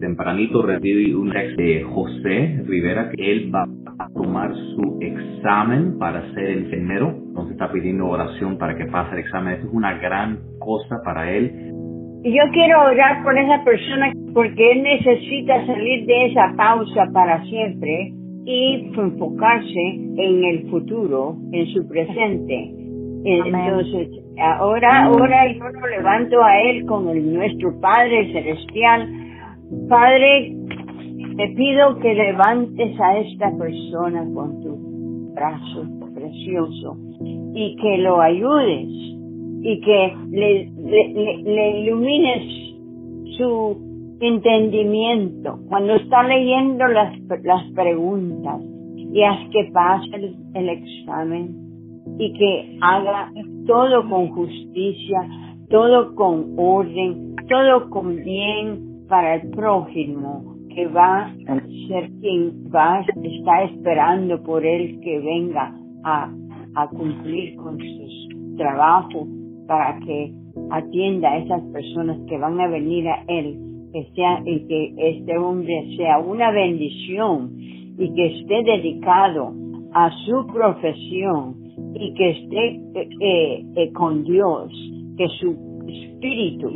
tempranito recibí un ex de José Rivera que él va a tomar su examen para ser enfermero. Entonces está pidiendo oración para que pase el examen. Esto es una gran cosa para él. Y yo quiero orar por esa persona porque él necesita salir de esa pausa para siempre y enfocarse en el futuro, en su presente. Entonces, ahora, ahora yo lo levanto a él con el nuestro Padre Celestial. Padre, te pido que levantes a esta persona con tu brazo precioso y que lo ayudes y que le, ilumines su entendimiento, cuando está leyendo las, las preguntas y haz que pase el, examen y que haga todo con justicia, todo con orden, todo con bien para el prójimo que va a ser quien va, está esperando por él que venga a, a cumplir con su trabajo para que atienda a esas personas que van a venir a él que sea y que este hombre sea una bendición y que esté dedicado a su profesión y que esté eh, eh, con Dios, que su espíritu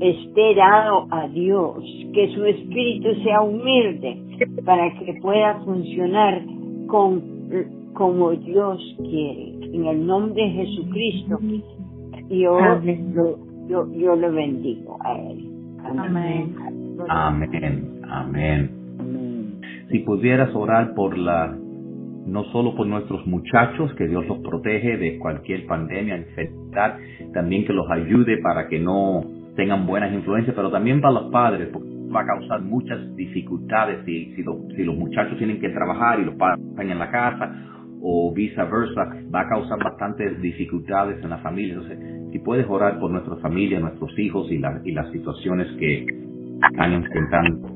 esté dado a Dios, que su espíritu sea humilde para que pueda funcionar con como Dios quiere. En el nombre de Jesucristo, yo, yo, yo, yo lo bendigo a él. Amén. Amén. Amén. Si pudieras orar por la, no solo por nuestros muchachos, que Dios los protege de cualquier pandemia, enfermedad, también que los ayude para que no tengan buenas influencias, pero también para los padres, porque va a causar muchas dificultades si, los muchachos tienen que trabajar y los padres están en la casa o viceversa, va a causar bastantes dificultades en la familia. Entonces, si puedes orar por nuestra familia, nuestros hijos y, la, y las situaciones que están enfrentando.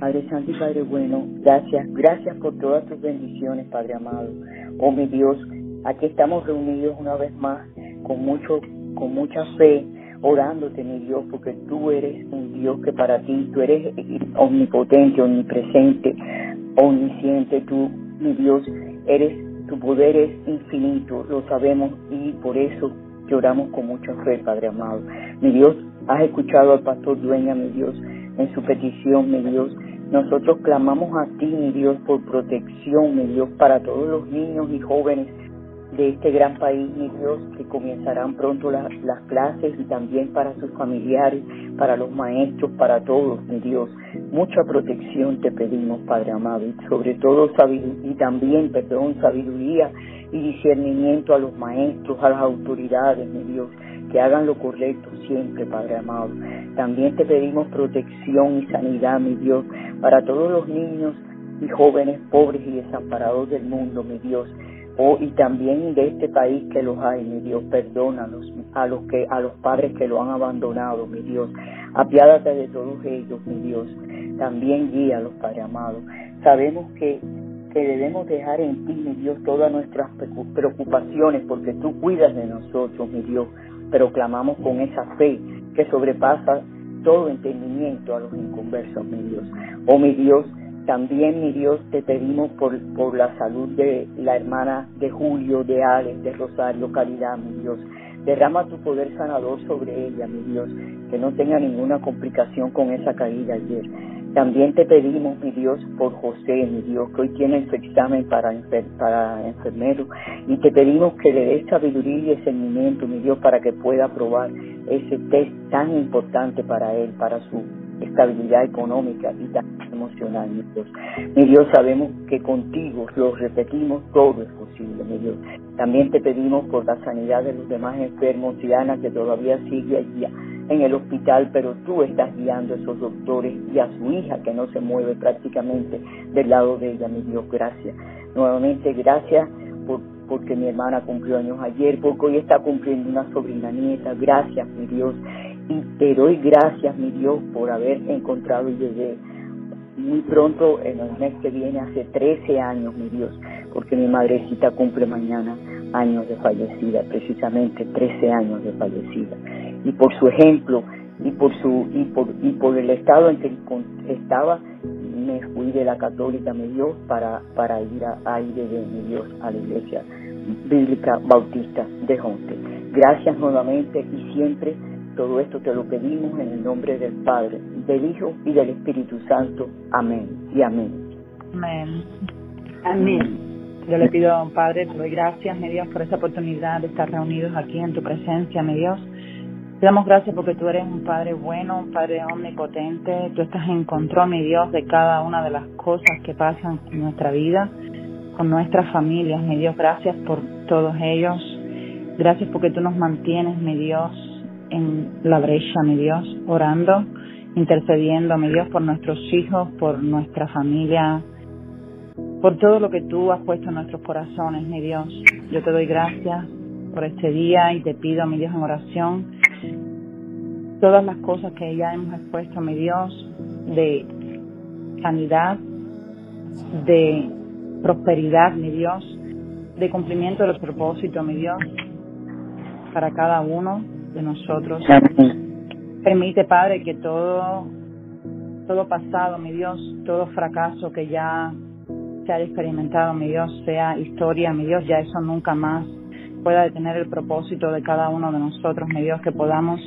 Padre Santo Padre Bueno, gracias, gracias por todas tus bendiciones, Padre amado. Oh mi Dios, aquí estamos reunidos una vez más con mucho, con mucha fe, orándote, mi Dios, porque tú eres un Dios que para ti, tú eres omnipotente, omnipresente, omnisciente, tú, mi Dios, eres, tu poder es infinito, lo sabemos y por eso Lloramos con mucha fe, Padre amado. Mi Dios, has escuchado al pastor Dueña, mi Dios, en su petición, mi Dios. Nosotros clamamos a ti, mi Dios, por protección, mi Dios, para todos los niños y jóvenes de este gran país, mi Dios, que comenzarán pronto las clases y también para sus familiares, para los maestros, para todos, mi Dios. Mucha protección te pedimos, Padre amado, sobre todo y también, perdón, sabiduría y discernimiento a los maestros, a las autoridades, mi Dios, que hagan lo correcto siempre, Padre amado. También te pedimos protección y sanidad, mi Dios, para todos los niños y jóvenes pobres y desamparados del mundo, mi Dios. Oh, y también de este país que los hay, mi Dios, perdónalos a los que a los padres que lo han abandonado, mi Dios. Apiádate de todos ellos, mi Dios. También guíalos, Padre amado. Sabemos que que debemos dejar en ti, mi Dios, todas nuestras preocupaciones, porque tú cuidas de nosotros, mi Dios, pero clamamos con esa fe que sobrepasa todo entendimiento a los inconversos, mi Dios. Oh, mi Dios, también, mi Dios, te pedimos por, por la salud de la hermana de Julio, de Alex, de Rosario, Caridad, mi Dios. Derrama tu poder sanador sobre ella, mi Dios, que no tenga ninguna complicación con esa caída ayer. También te pedimos, mi Dios, por José, mi Dios, que hoy tiene su examen para, para enfermero, y te pedimos que le des sabiduría y discernimiento, mi Dios, para que pueda aprobar ese test tan importante para él, para su estabilidad económica y también emocional, mi Dios. Mi Dios, sabemos que contigo, lo repetimos, todo es posible, mi Dios. También te pedimos por la sanidad de los demás enfermos, Diana, que todavía sigue allí en el hospital, pero tú estás guiando a esos doctores y a su hija que no se mueve prácticamente del lado de ella, mi Dios, gracias. Nuevamente, gracias por, porque mi hermana cumplió años ayer, porque hoy está cumpliendo una sobrina nieta, gracias, mi Dios. Y te doy gracias, mi Dios, por haber encontrado y llegué muy pronto, en el mes que viene, hace 13 años, mi Dios, porque mi madrecita cumple mañana años de fallecida, precisamente 13 años de fallecida y por su ejemplo y por su y por y por el estado en que estaba me fui de la católica me dio para para ir a, a ir de mi Dios a la iglesia bíblica bautista de Jonte. Gracias nuevamente y siempre todo esto te lo pedimos en el nombre del Padre, del Hijo y del Espíritu Santo. Amén y amén. Amén. Amén. Yo le pido, Padre, te doy gracias, mi Dios, por esta oportunidad de estar reunidos aquí en tu presencia, mi Dios. Te damos gracias porque tú eres un Padre bueno, un Padre omnipotente. Tú estás en control, mi Dios, de cada una de las cosas que pasan en nuestra vida, con nuestras familias, mi Dios. Gracias por todos ellos. Gracias porque tú nos mantienes, mi Dios, en la brecha, mi Dios, orando, intercediendo, mi Dios, por nuestros hijos, por nuestra familia, por todo lo que tú has puesto en nuestros corazones, mi Dios. Yo te doy gracias por este día y te pido, mi Dios, en oración, todas las cosas que ya hemos expuesto, mi Dios, de sanidad, de prosperidad, mi Dios, de cumplimiento de los propósitos, mi Dios, para cada uno de nosotros. Permite, Padre, que todo, todo pasado, mi Dios, todo fracaso que ya se haya experimentado, mi Dios, sea historia, mi Dios, ya eso nunca más pueda detener el propósito de cada uno de nosotros, mi Dios, que podamos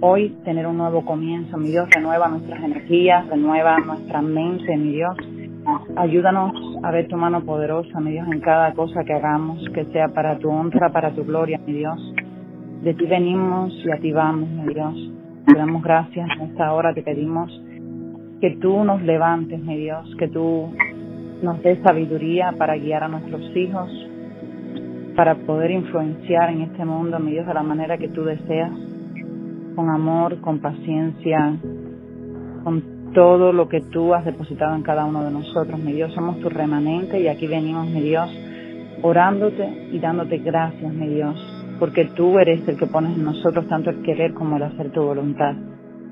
hoy tener un nuevo comienzo, mi Dios, renueva nuestras energías, renueva nuestra mente, mi Dios. Ayúdanos a ver tu mano poderosa, mi Dios, en cada cosa que hagamos, que sea para tu honra, para tu gloria, mi Dios. De ti venimos y a ti vamos, mi Dios. Te damos gracias en esta hora, te pedimos que tú nos levantes, mi Dios, que tú nos des sabiduría para guiar a nuestros hijos, para poder influenciar en este mundo, mi Dios, de la manera que tú deseas, con amor, con paciencia, con todo lo que tú has depositado en cada uno de nosotros, mi Dios. Somos tu remanente y aquí venimos, mi Dios, orándote y dándote gracias, mi Dios porque tú eres el que pones en nosotros tanto el querer como el hacer tu voluntad.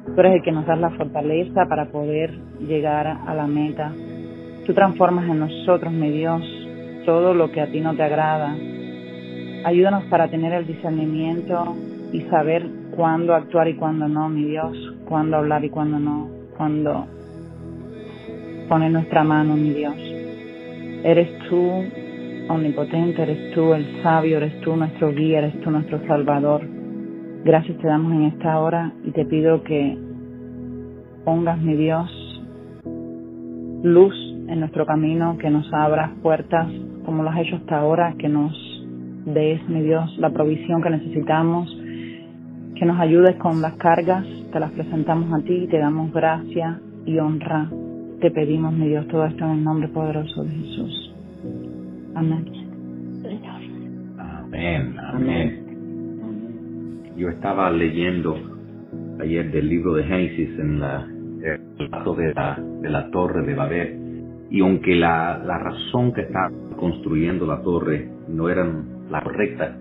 Tú eres el que nos das la fortaleza para poder llegar a la meta. Tú transformas en nosotros, mi Dios, todo lo que a ti no te agrada. Ayúdanos para tener el discernimiento y saber cuándo actuar y cuándo no, mi Dios, cuándo hablar y cuándo no, cuándo poner nuestra mano, mi Dios. Eres tú omnipotente, eres tú el sabio, eres tú nuestro guía, eres tú nuestro salvador. Gracias te damos en esta hora y te pido que pongas, mi Dios, luz en nuestro camino, que nos abras puertas como lo has hecho hasta ahora, que nos des, mi Dios, la provisión que necesitamos, que nos ayudes con las cargas, te las presentamos a ti y te damos gracia y honra. Te pedimos, mi Dios, todo esto en el nombre poderoso de Jesús. Amén. Amén, amén. Yo estaba leyendo ayer del libro de Génesis en la, el relato de la, de la torre de Babel y aunque la, la razón que está construyendo la torre no era la correcta,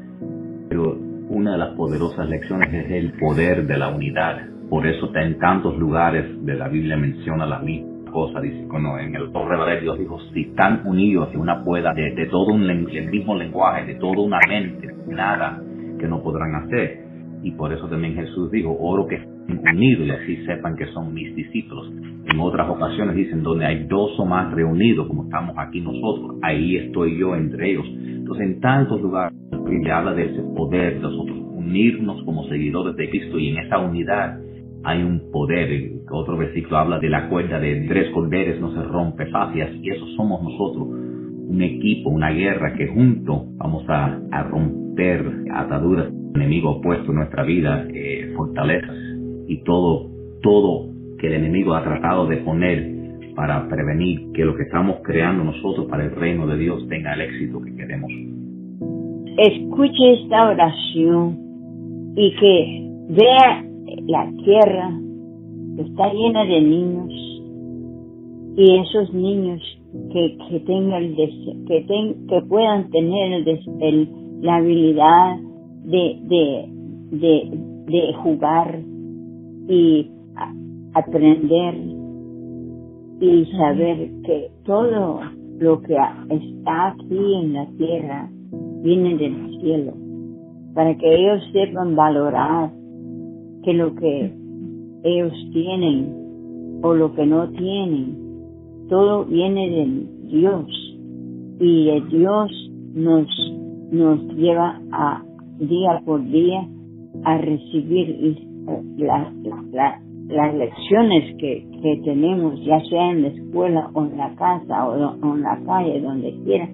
pero una de las poderosas lecciones es el poder de la unidad. Por eso en tantos lugares de la Biblia menciona la misma cosa, dice, cuando en el Torre de Dios dijo, si están unidos en una pueda de, todo un el mismo lenguaje, de toda una mente, nada que no podrán hacer. Y por eso también Jesús dijo, oro que estén unidos y así sepan que son mis discípulos. En otras ocasiones dicen, donde hay dos o más reunidos, como estamos aquí nosotros, ahí estoy yo entre ellos. Entonces, en tantos lugares, que habla de ese poder de nosotros, unirnos como seguidores de Cristo y en esa unidad hay un poder. Otro versículo habla de la cuerda de tres corderes no se rompe fácil y eso somos nosotros. Un equipo, una guerra que juntos vamos a, romper ataduras, enemigo opuesto en nuestra vida, eh, fortalezas y todo, todo que el enemigo ha tratado de poner para prevenir que lo que estamos creando nosotros para el reino de Dios tenga el éxito que queremos. Escuche esta oración y que vea la tierra está llena de niños y esos niños que, que tengan el que, que puedan tener el, la habilidad de, de, de jugar y aprender y saber que todo lo que está aquí en la tierra viene del cielo para que ellos sepan valorar que lo que ellos tienen o lo que no tienen, todo viene de Dios y de Dios nos, nos lleva a día por día a recibir las lecciones que, que tenemos, ya sea en la escuela o en la casa o en la calle, donde quiera,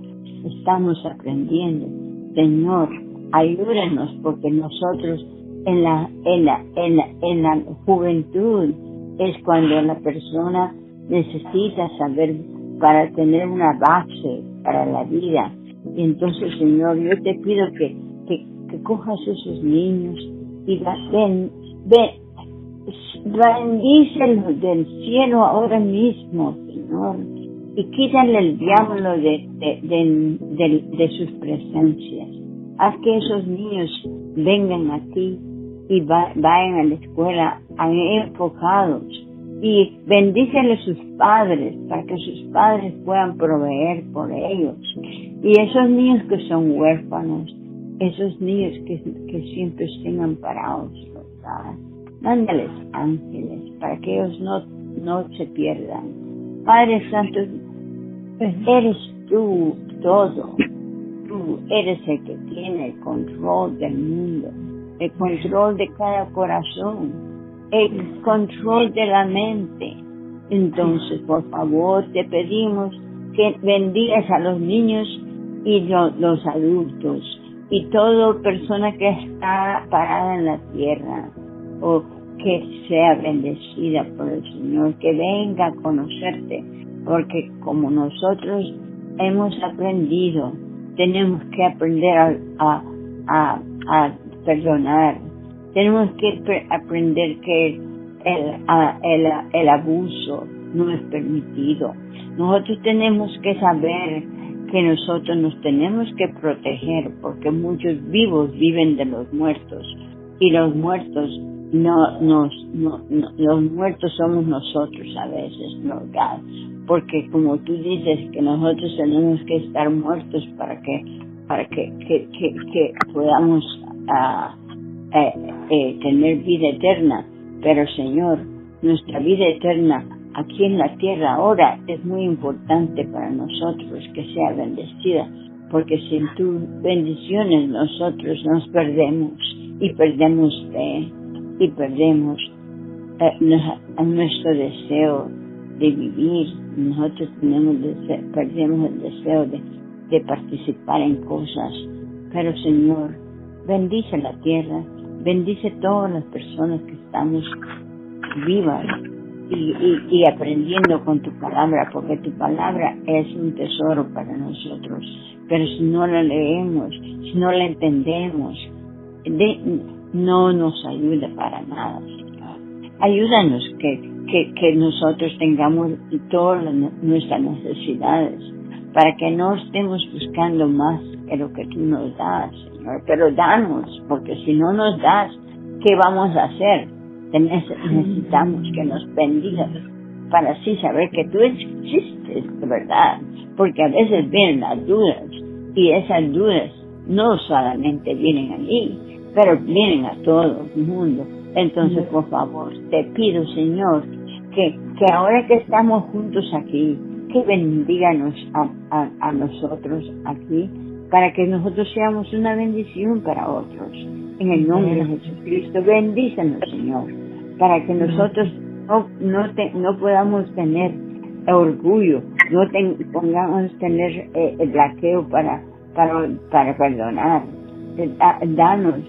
estamos aprendiendo. Señor, ayúdanos porque nosotros en la, en la, en la, en la juventud es cuando la persona necesita saber para tener una base para la vida. Y entonces, Señor, yo te pido que, que, cojas esos niños y ven, ven, bendícelos del cielo ahora mismo, Señor, y quítale el diablo de, de, de, de sus presencias. Haz que esos niños vengan a ti y vayan a la escuela enfocados y bendícele a sus padres para que sus padres puedan proveer por ellos. Y esos niños que son huérfanos, esos niños que, que siempre estén amparados, ¿verdad? Mándales ángeles para que ellos no, no se pierdan. Padre Santo, eres tú todo. Tú eres el que tiene el control del mundo el control de cada corazón, el control de la mente. Entonces, por favor, te pedimos que bendigas a los niños y los adultos y toda persona que está parada en la tierra o que sea bendecida por el Señor, que venga a conocerte, porque como nosotros hemos aprendido, tenemos que aprender a, perdonar. Tenemos que aprender que el, el, el abuso no es permitido. Nosotros tenemos que saber que nosotros nos tenemos que proteger porque muchos vivos viven de los muertos y los muertos no nos no, los muertos somos nosotros a veces no porque como tú dices que nosotros tenemos que estar muertos para que para que que, que, que podamos a, tener vida eterna. Pero Señor, nuestra vida eterna aquí en la tierra ahora es muy importante para nosotros que sea bendecida, porque sin tus bendiciones nosotros nos perdemos y perdemos fe y perdemos eh, nuestro deseo de vivir. Nosotros tenemos perdemos el deseo de, de participar en cosas. Pero Señor, Bendice la tierra, bendice todas las personas que estamos vivas y, aprendiendo con tu palabra, porque tu palabra es un tesoro para nosotros. Pero si no la leemos, si no la entendemos, no nos ayuda para nada. Ayúdanos que, que, que nosotros tengamos todas nuestras necesidades, para que no estemos buscando más que lo que tú nos das, pero danos, porque si no nos das, ¿qué vamos a hacer? Necesitamos que nos bendigas para así saber que tú existes de verdad, porque a veces vienen las dudas y esas dudas no solamente vienen a mí, pero vienen a todo el mundo. Entonces, por favor, te pido, Señor, que, que ahora que estamos juntos aquí, que bendiganos a, a nosotros aquí para que nosotros seamos una bendición para otros. En el nombre de Jesucristo, bendícenos, Señor, para que nosotros no, no, no podamos tener orgullo, no pongamos tener eh, el blaqueo para, para, para perdonar. Eh, danos,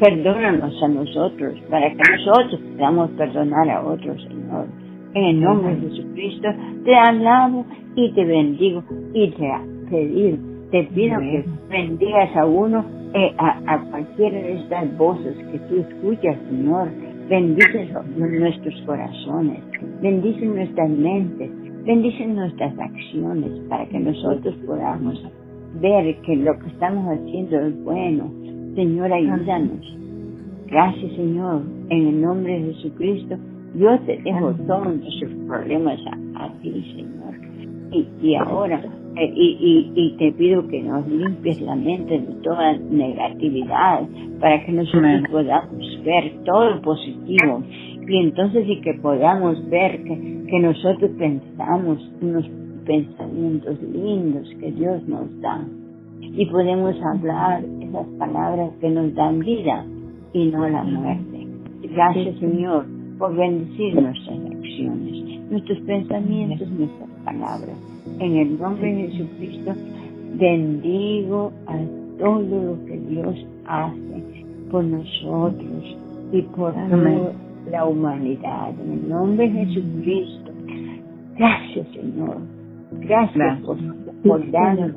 perdónanos a nosotros, para que nosotros podamos perdonar a otros, Señor. En el nombre de Jesucristo, te alabo y te bendigo y te pedir te pido que bendigas a uno, eh, a, cualquiera de estas voces que tú escuchas, Señor. Bendice nuestros corazones, bendice nuestras mentes, bendice nuestras acciones para que nosotros podamos ver que lo que estamos haciendo es bueno. Señor, ayúdanos. Gracias, Señor. En el nombre de Jesucristo, yo te dejo todos nuestros problemas a, ti, Señor. Y, y ahora eh, y, y, te pido que nos limpies la mente de toda negatividad para que nosotros podamos ver todo lo positivo. Y entonces y que podamos ver que, que nosotros pensamos unos pensamientos lindos que Dios nos da. Y podemos hablar esas palabras que nos dan vida y no la muerte. Gracias Señor por bendecir nuestras acciones, nuestros pensamientos, nuestras palabras. En el nombre de Jesucristo bendigo a todo lo que Dios hace por nosotros y por toda la humanidad. En el nombre de Jesucristo. Gracias Señor. Gracias, por, por darnos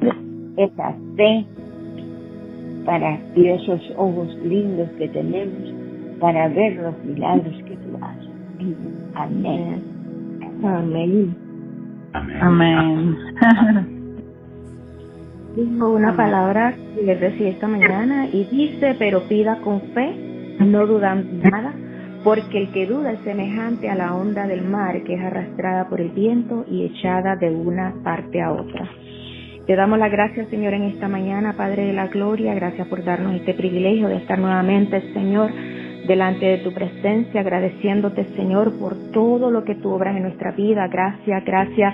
esa fe para y esos ojos lindos que tenemos para ver los milagros Amén. Amén. Amén. Dijo una palabra que le recibí esta mañana y dice, pero pida con fe, no dudando nada, porque el que duda es semejante a la onda del mar que es arrastrada por el viento y echada de una parte a otra. Te damos las gracias, Señor, en esta mañana, Padre de la Gloria. Gracias por darnos este privilegio de estar nuevamente, Señor, delante de tu presencia, agradeciéndote, Señor, por todo lo que tú obras en nuestra vida. Gracias, gracias.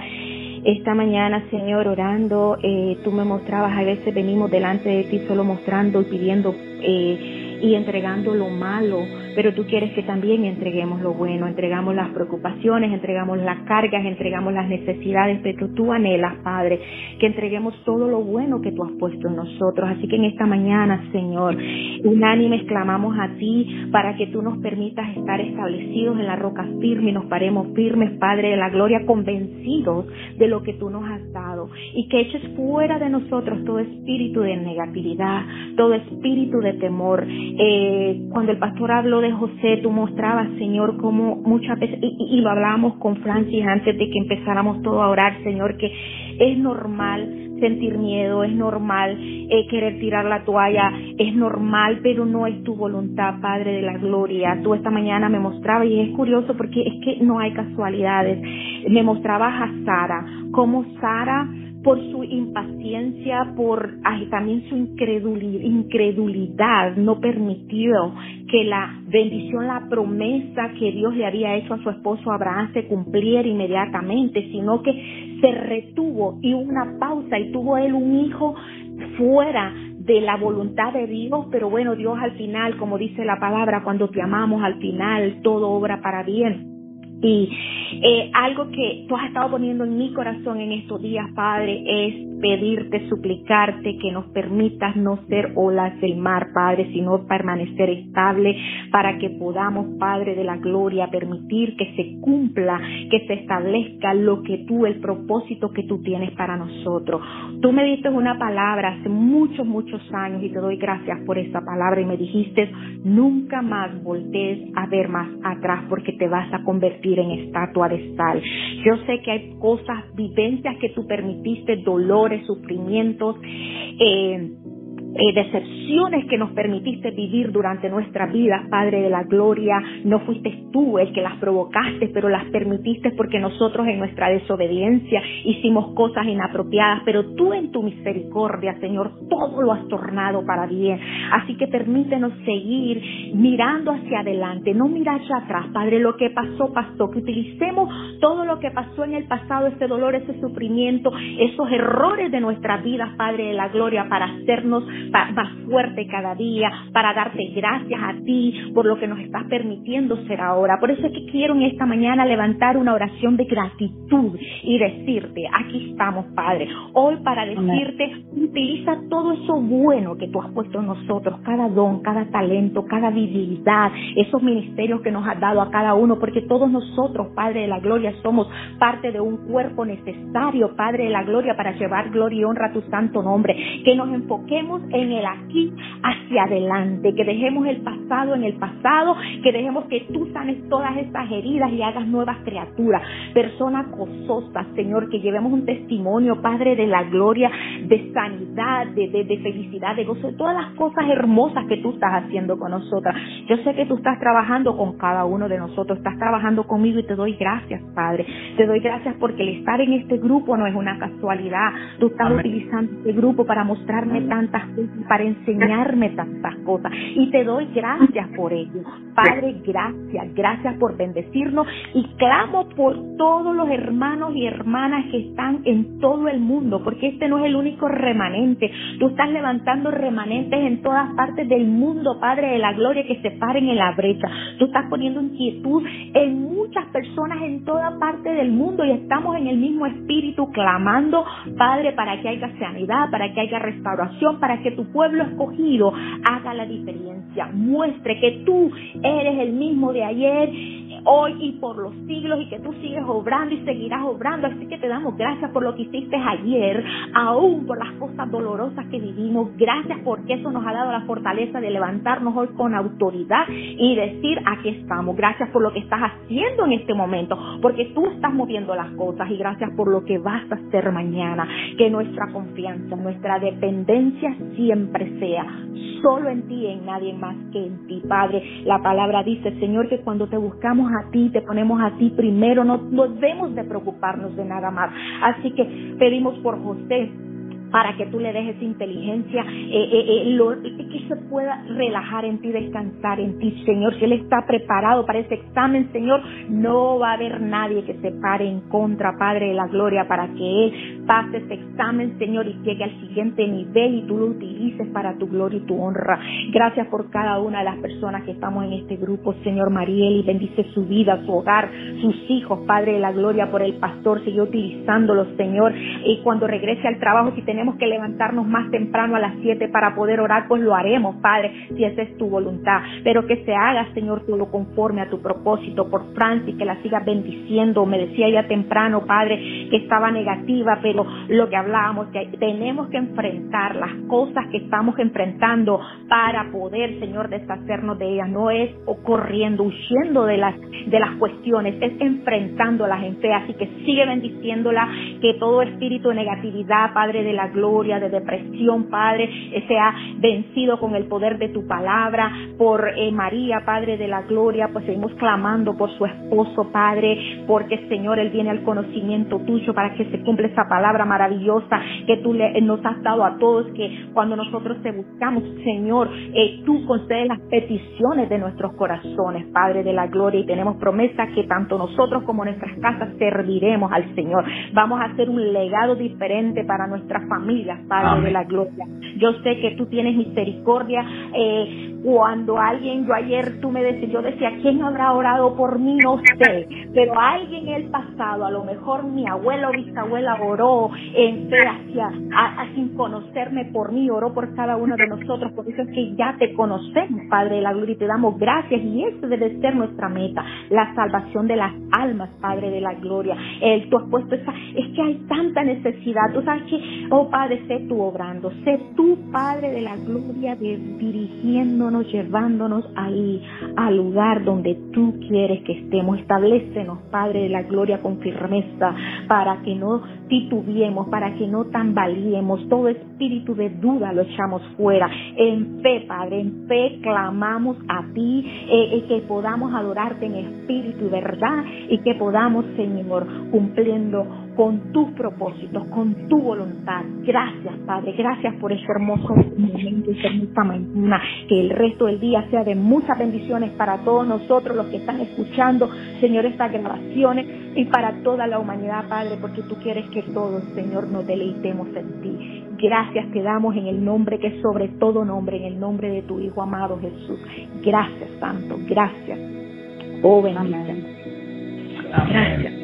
Esta mañana, Señor, orando, eh, tú me mostrabas, a veces venimos delante de ti solo mostrando y pidiendo eh, y entregando lo malo pero tú quieres que también entreguemos lo bueno, entregamos las preocupaciones, entregamos las cargas, entregamos las necesidades, pero tú anhelas, Padre, que entreguemos todo lo bueno que tú has puesto en nosotros. Así que en esta mañana, Señor, unánimes clamamos a ti para que tú nos permitas estar establecidos en la roca firme y nos paremos firmes, Padre de la gloria, convencidos de lo que tú nos has dado y que eches fuera de nosotros todo espíritu de negatividad, todo espíritu de temor. Eh, cuando el pastor habló de José, tú mostrabas, Señor, como muchas veces, y, lo hablábamos con Francis antes de que empezáramos todo a orar, Señor, que es normal sentir miedo, es normal eh, querer tirar la toalla, es normal, pero no es tu voluntad, Padre de la Gloria. Tú esta mañana me mostrabas, y es curioso porque es que no hay casualidades, me mostrabas a Sara, como Sara por su impaciencia, por también su incredulidad, no permitió que la bendición, la promesa que Dios le había hecho a su esposo Abraham se cumpliera inmediatamente, sino que se retuvo y una pausa y tuvo él un hijo fuera de la voluntad de Dios, pero bueno, Dios al final, como dice la palabra, cuando te amamos al final, todo obra para bien. Y eh, algo que tú has estado poniendo en mi corazón en estos días, Padre, es pedirte, suplicarte que nos permitas no ser olas del mar, Padre, sino permanecer estable para que podamos, Padre de la gloria, permitir que se cumpla, que se establezca lo que tú, el propósito que tú tienes para nosotros. Tú me diste una palabra hace muchos, muchos años y te doy gracias por esa palabra y me dijiste, nunca más voltees a ver más atrás porque te vas a convertir en estatua de sal. Yo sé que hay cosas, vivencias que tú permitiste, dolores, sufrimientos, eh, eh, decepciones que nos permitiste vivir durante nuestra vida, Padre de la Gloria. No fuiste tú el que las provocaste, pero las permitiste porque nosotros en nuestra desobediencia hicimos cosas inapropiadas, pero tú en tu misericordia, Señor, todo lo has tornado para bien. Así que permítenos seguir mirando hacia adelante, no mirar hacia atrás, Padre, lo que pasó, pasó, que utilicemos todo lo que pasó en el pasado, ese dolor, ese sufrimiento, esos errores de nuestra vida, Padre de la Gloria, para hacernos más fuerte cada día, para darte gracias a ti por lo que nos estás permitiendo ser ahora. Por eso es que quiero en esta mañana levantar una oración de gratitud y decirte, aquí estamos, Padre, hoy para decirte, utiliza todo eso bueno que tú has puesto en nosotros, cada don, cada talento, cada habilidad, esos ministerios que nos has dado a cada uno, porque todos nosotros, Padre de la Gloria, somos parte de un cuerpo necesario, Padre de la Gloria, para llevar gloria y honra a tu santo nombre. Que nos enfoquemos en el aquí hacia adelante, que dejemos el pasado en el pasado, que dejemos que tú sanes todas estas heridas y hagas nuevas criaturas, personas gozosas, Señor, que llevemos un testimonio, Padre de la gloria, de sanidad, de, de, felicidad, de gozo, de todas las cosas hermosas que tú estás haciendo con nosotras. Yo sé que tú estás trabajando con cada uno de nosotros, estás trabajando conmigo y te doy gracias, Padre. Te doy gracias porque el estar en este grupo no es una casualidad. Tú estás utilizando este grupo para mostrarme tantas cosas, para enseñarme tantas cosas. Y te doy gracias por ello. Padre, gracias, gracias por bendecirnos y clamo por todos los hermanos y hermanas que están en todo el mundo, porque este no es el único remanente. Tú estás levantando remanentes en todas partes del mundo, Padre de la gloria, que se paren en la brecha. Tú estás poniendo inquietud en muchas personas en toda parte del mundo y estamos en el mismo espíritu clamando, Padre, para que haya sanidad, para que haya restauración, para que tu pueblo escogido haga la diferencia. Muestre que tú eres el mismo de ayer hoy y por los siglos y que tú sigues obrando y seguirás obrando. Así que te damos gracias por lo que hiciste ayer, aún por las cosas dolorosas que vivimos. Gracias porque eso nos ha dado la fortaleza de levantarnos hoy con autoridad y decir, aquí estamos. Gracias por lo que estás haciendo en este momento, porque tú estás moviendo las cosas y gracias por lo que vas a hacer mañana. Que nuestra confianza, nuestra dependencia siempre sea solo en ti y en nadie más que en ti, Padre. La palabra dice, Señor, que cuando te buscamos a ti, te ponemos a ti primero, no, no debemos de preocuparnos de nada más. Así que pedimos por José, para que tú le dejes inteligencia, eh, eh, eh que se pueda relajar en ti, descansar en ti, Señor. Si Él está preparado para ese examen, Señor, no va a haber nadie que se pare en contra, Padre de la Gloria, para que Él pase ese examen, Señor, y llegue al siguiente nivel y tú lo utilices para tu gloria y tu honra. Gracias por cada una de las personas que estamos en este grupo, Señor Mariel, y bendice su vida, su hogar, sus hijos, Padre de la Gloria, por el pastor, sigue utilizándolos, Señor. Y cuando regrese al trabajo, si tenemos que levantarnos más temprano a las 7 para poder orar, pues lo haremos, Padre, si esa es tu voluntad. Pero que se haga, Señor, todo conforme a tu propósito por Francis, que la sigas bendiciendo. Me decía ya temprano, Padre, que estaba negativa, pero lo que hablábamos, que tenemos que enfrentar las cosas que estamos enfrentando para poder, Señor, deshacernos de ellas. No es corriendo, huyendo de las, de las cuestiones, es enfrentándolas en fe. Así que sigue bendiciéndola, que todo espíritu de negatividad, Padre de la gloria, de depresión, Padre, sea vencido con el poder de tu palabra. Por eh, María, Padre de la gloria, pues seguimos clamando por su esposo, Padre, porque Señor, Él viene al conocimiento tuyo para que se cumpla esa palabra maravillosa que tú le, nos has dado a todos, que cuando nosotros te buscamos, Señor, eh, tú concedes las peticiones de nuestros corazones, Padre de la gloria, y tenemos promesa que tanto nosotros como nuestras casas serviremos al Señor. Vamos a hacer un legado diferente para nuestra familia familias, Padre de la gloria. Yo sé que tú tienes misericordia. Eh, cuando alguien, yo ayer tú me decías, yo decía, ¿quién habrá orado por mí? No sé, pero alguien en el pasado, a lo mejor mi abuela o bisabuela oró en fe hacia, sin conocerme por mí, oró por cada uno de nosotros, por eso es que ya te conocemos, Padre de la gloria, y te damos gracias, y eso debe ser nuestra meta, la salvación de las almas, Padre de la gloria. El, tú has puesto esa, es que hay tanta necesidad, tú sabes que, oh Padre, sé tú obrando, sé tú, Padre de la gloria, de, dirigiéndonos, llevándonos ahí al lugar donde tú quieres que estemos. Establecenos, Padre de la gloria, con firmeza, para que no titubiemos, para que no tambaleemos. Todo espíritu de duda lo echamos fuera. En fe, Padre, en fe clamamos a ti, eh, y que podamos adorarte en espíritu y verdad, y que podamos, Señor, cumpliendo con tus propósitos, con tu voluntad. Gracias, Padre, gracias por este hermoso momento y hermosa mañana. Que el resto del día sea de muchas bendiciones para todos nosotros, los que están escuchando, Señor, estas grabaciones y para toda la humanidad, Padre, porque tú quieres que todos, Señor, nos deleitemos en ti. Gracias te damos en el nombre que es sobre todo nombre, en el nombre de tu Hijo amado Jesús. Gracias, Santo, gracias. Oh, bendición. Gracias.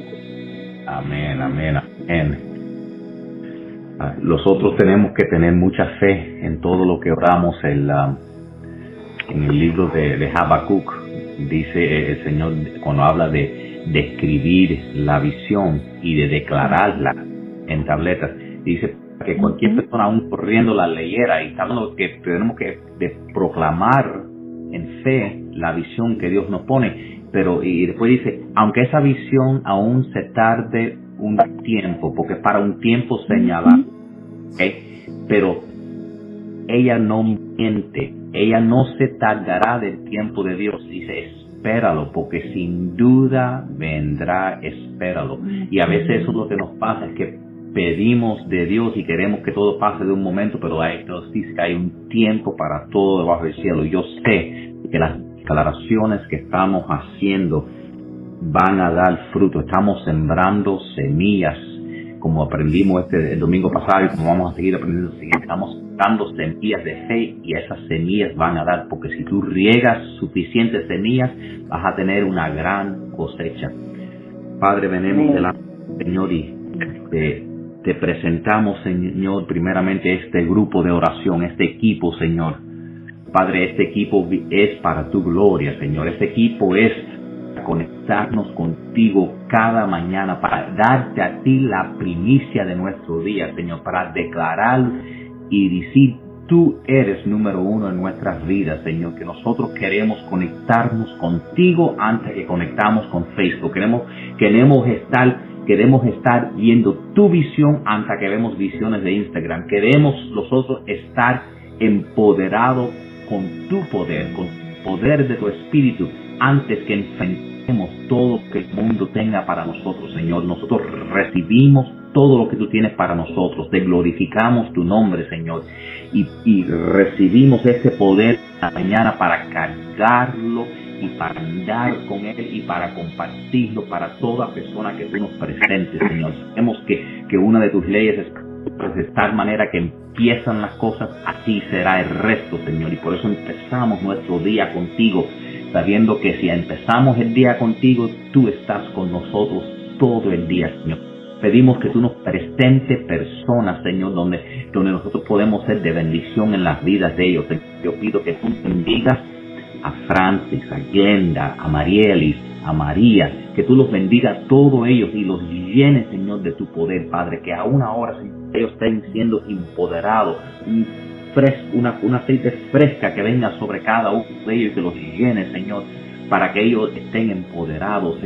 Amén, amén, amén. Ah, nosotros tenemos que tener mucha fe en todo lo que oramos en, la, en el libro de, de Habacuc. Dice el Señor cuando habla de, describir la visión y de declararla en tabletas. Dice que cualquier persona aún corriendo la leyera y estamos que tenemos que proclamar en fe la visión que Dios nos pone pero y después dice, aunque esa visión aún se tarde un tiempo, porque para un tiempo señalado, pero ella no miente, ella no se tardará del tiempo de Dios, dice, espéralo, porque sin duda vendrá, espéralo. Y a veces eso es lo que nos pasa, es que pedimos de Dios y queremos que todo pase de un momento, pero hay, Dios dice que hay un tiempo para todo debajo del cielo. Yo sé que las declaraciones que estamos haciendo van a dar fruto. Estamos sembrando semillas, como aprendimos este el domingo pasado y como vamos a seguir aprendiendo Estamos dando semillas de fe y esas semillas van a dar, porque si tú riegas suficientes semillas, vas a tener una gran cosecha. Padre, venemos delante, Señor, y te, te presentamos, Señor, primeramente este grupo de oración, este equipo, Señor. Padre, este equipo es para tu gloria, Señor. Este equipo es conectarnos contigo cada mañana para darte a ti la primicia de nuestro día, Señor, para declarar y decir, tú eres número uno en nuestras vidas, Señor, que nosotros queremos conectarnos contigo antes que conectamos con Facebook. Queremos, queremos estar, queremos estar viendo tu visión antes que vemos visiones de Instagram. Queremos nosotros estar empoderados con tu poder, con el poder de tu espíritu antes que enfrentemos todo lo que el mundo tenga para nosotros, Señor. Nosotros recibimos todo lo que tú tienes para nosotros. Te glorificamos tu nombre, Señor. Y, recibimos ese poder mañana para cargarlo y para andar con Él y para compartirlo para toda persona que tú nos presentes, Señor. Sabemos que, que una de tus leyes es pues, de tal manera que empiezan las cosas, así será el resto, Señor. Y por eso empezamos nuestro día contigo, sabiendo que si empezamos el día contigo, tú estás con nosotros todo el día, Señor. Pedimos que tú nos presentes personas, Señor, donde, donde nosotros podemos ser de bendición en las vidas de ellos. Yo pido que tú bendigas a Francis, a Glenda, a Marielis, a María, que tú los bendigas todos ellos y los llenes, Señor, de tu poder, Padre, que aún ahora ellos estén siendo empoderados, una, una aceite fresca que venga sobre cada uno de ellos y que los llene, Señor, para que ellos estén empoderados,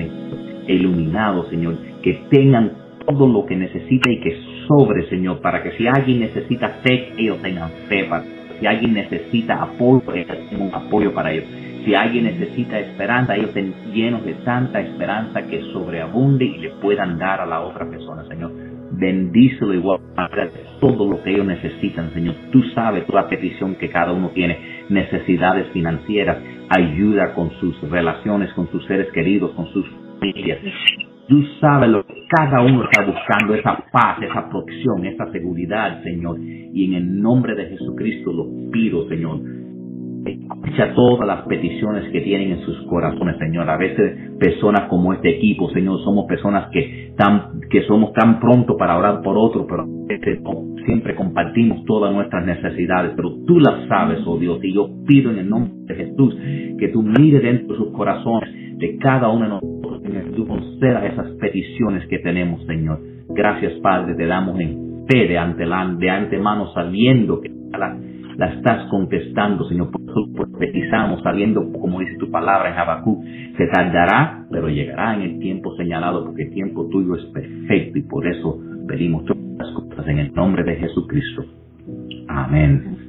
iluminados, Señor, que tengan todo lo que necesita y que sobre, Señor, para que si alguien necesita fe, ellos tengan fe. Para, si alguien necesita apoyo, ellos tengan un apoyo para ellos. Si alguien necesita esperanza, ellos estén llenos de tanta esperanza que sobreabunde y le puedan dar a la otra persona, Señor. Bendícelo igual para todo lo que ellos necesitan, Señor. Tú sabes toda petición que cada uno tiene, necesidades financieras, ayuda con sus relaciones, con sus seres queridos, con sus familias. Tú sabes lo que cada uno está buscando, esa paz, esa protección, esa seguridad, Señor. Y en el nombre de Jesucristo lo pido, Señor. Escucha todas las peticiones que tienen en sus corazones, Señor. A veces personas como este equipo, Señor, somos personas que, tan, que somos tan pronto para orar por otro, pero siempre compartimos todas nuestras necesidades, pero tú las sabes, oh Dios. Y yo pido en el nombre de Jesús que tú mires dentro de sus corazones de cada uno de nosotros, que tú concedas esas peticiones que tenemos, Señor. Gracias, Padre, te damos en fe de, de antemano, sabiendo que la estás contestando, Señor. Por eso profetizamos, sabiendo, como dice tu palabra en Habacuc, se tardará, pero llegará en el tiempo señalado, porque el tiempo tuyo es perfecto y por eso pedimos todas las cosas en el nombre de Jesucristo. Amén.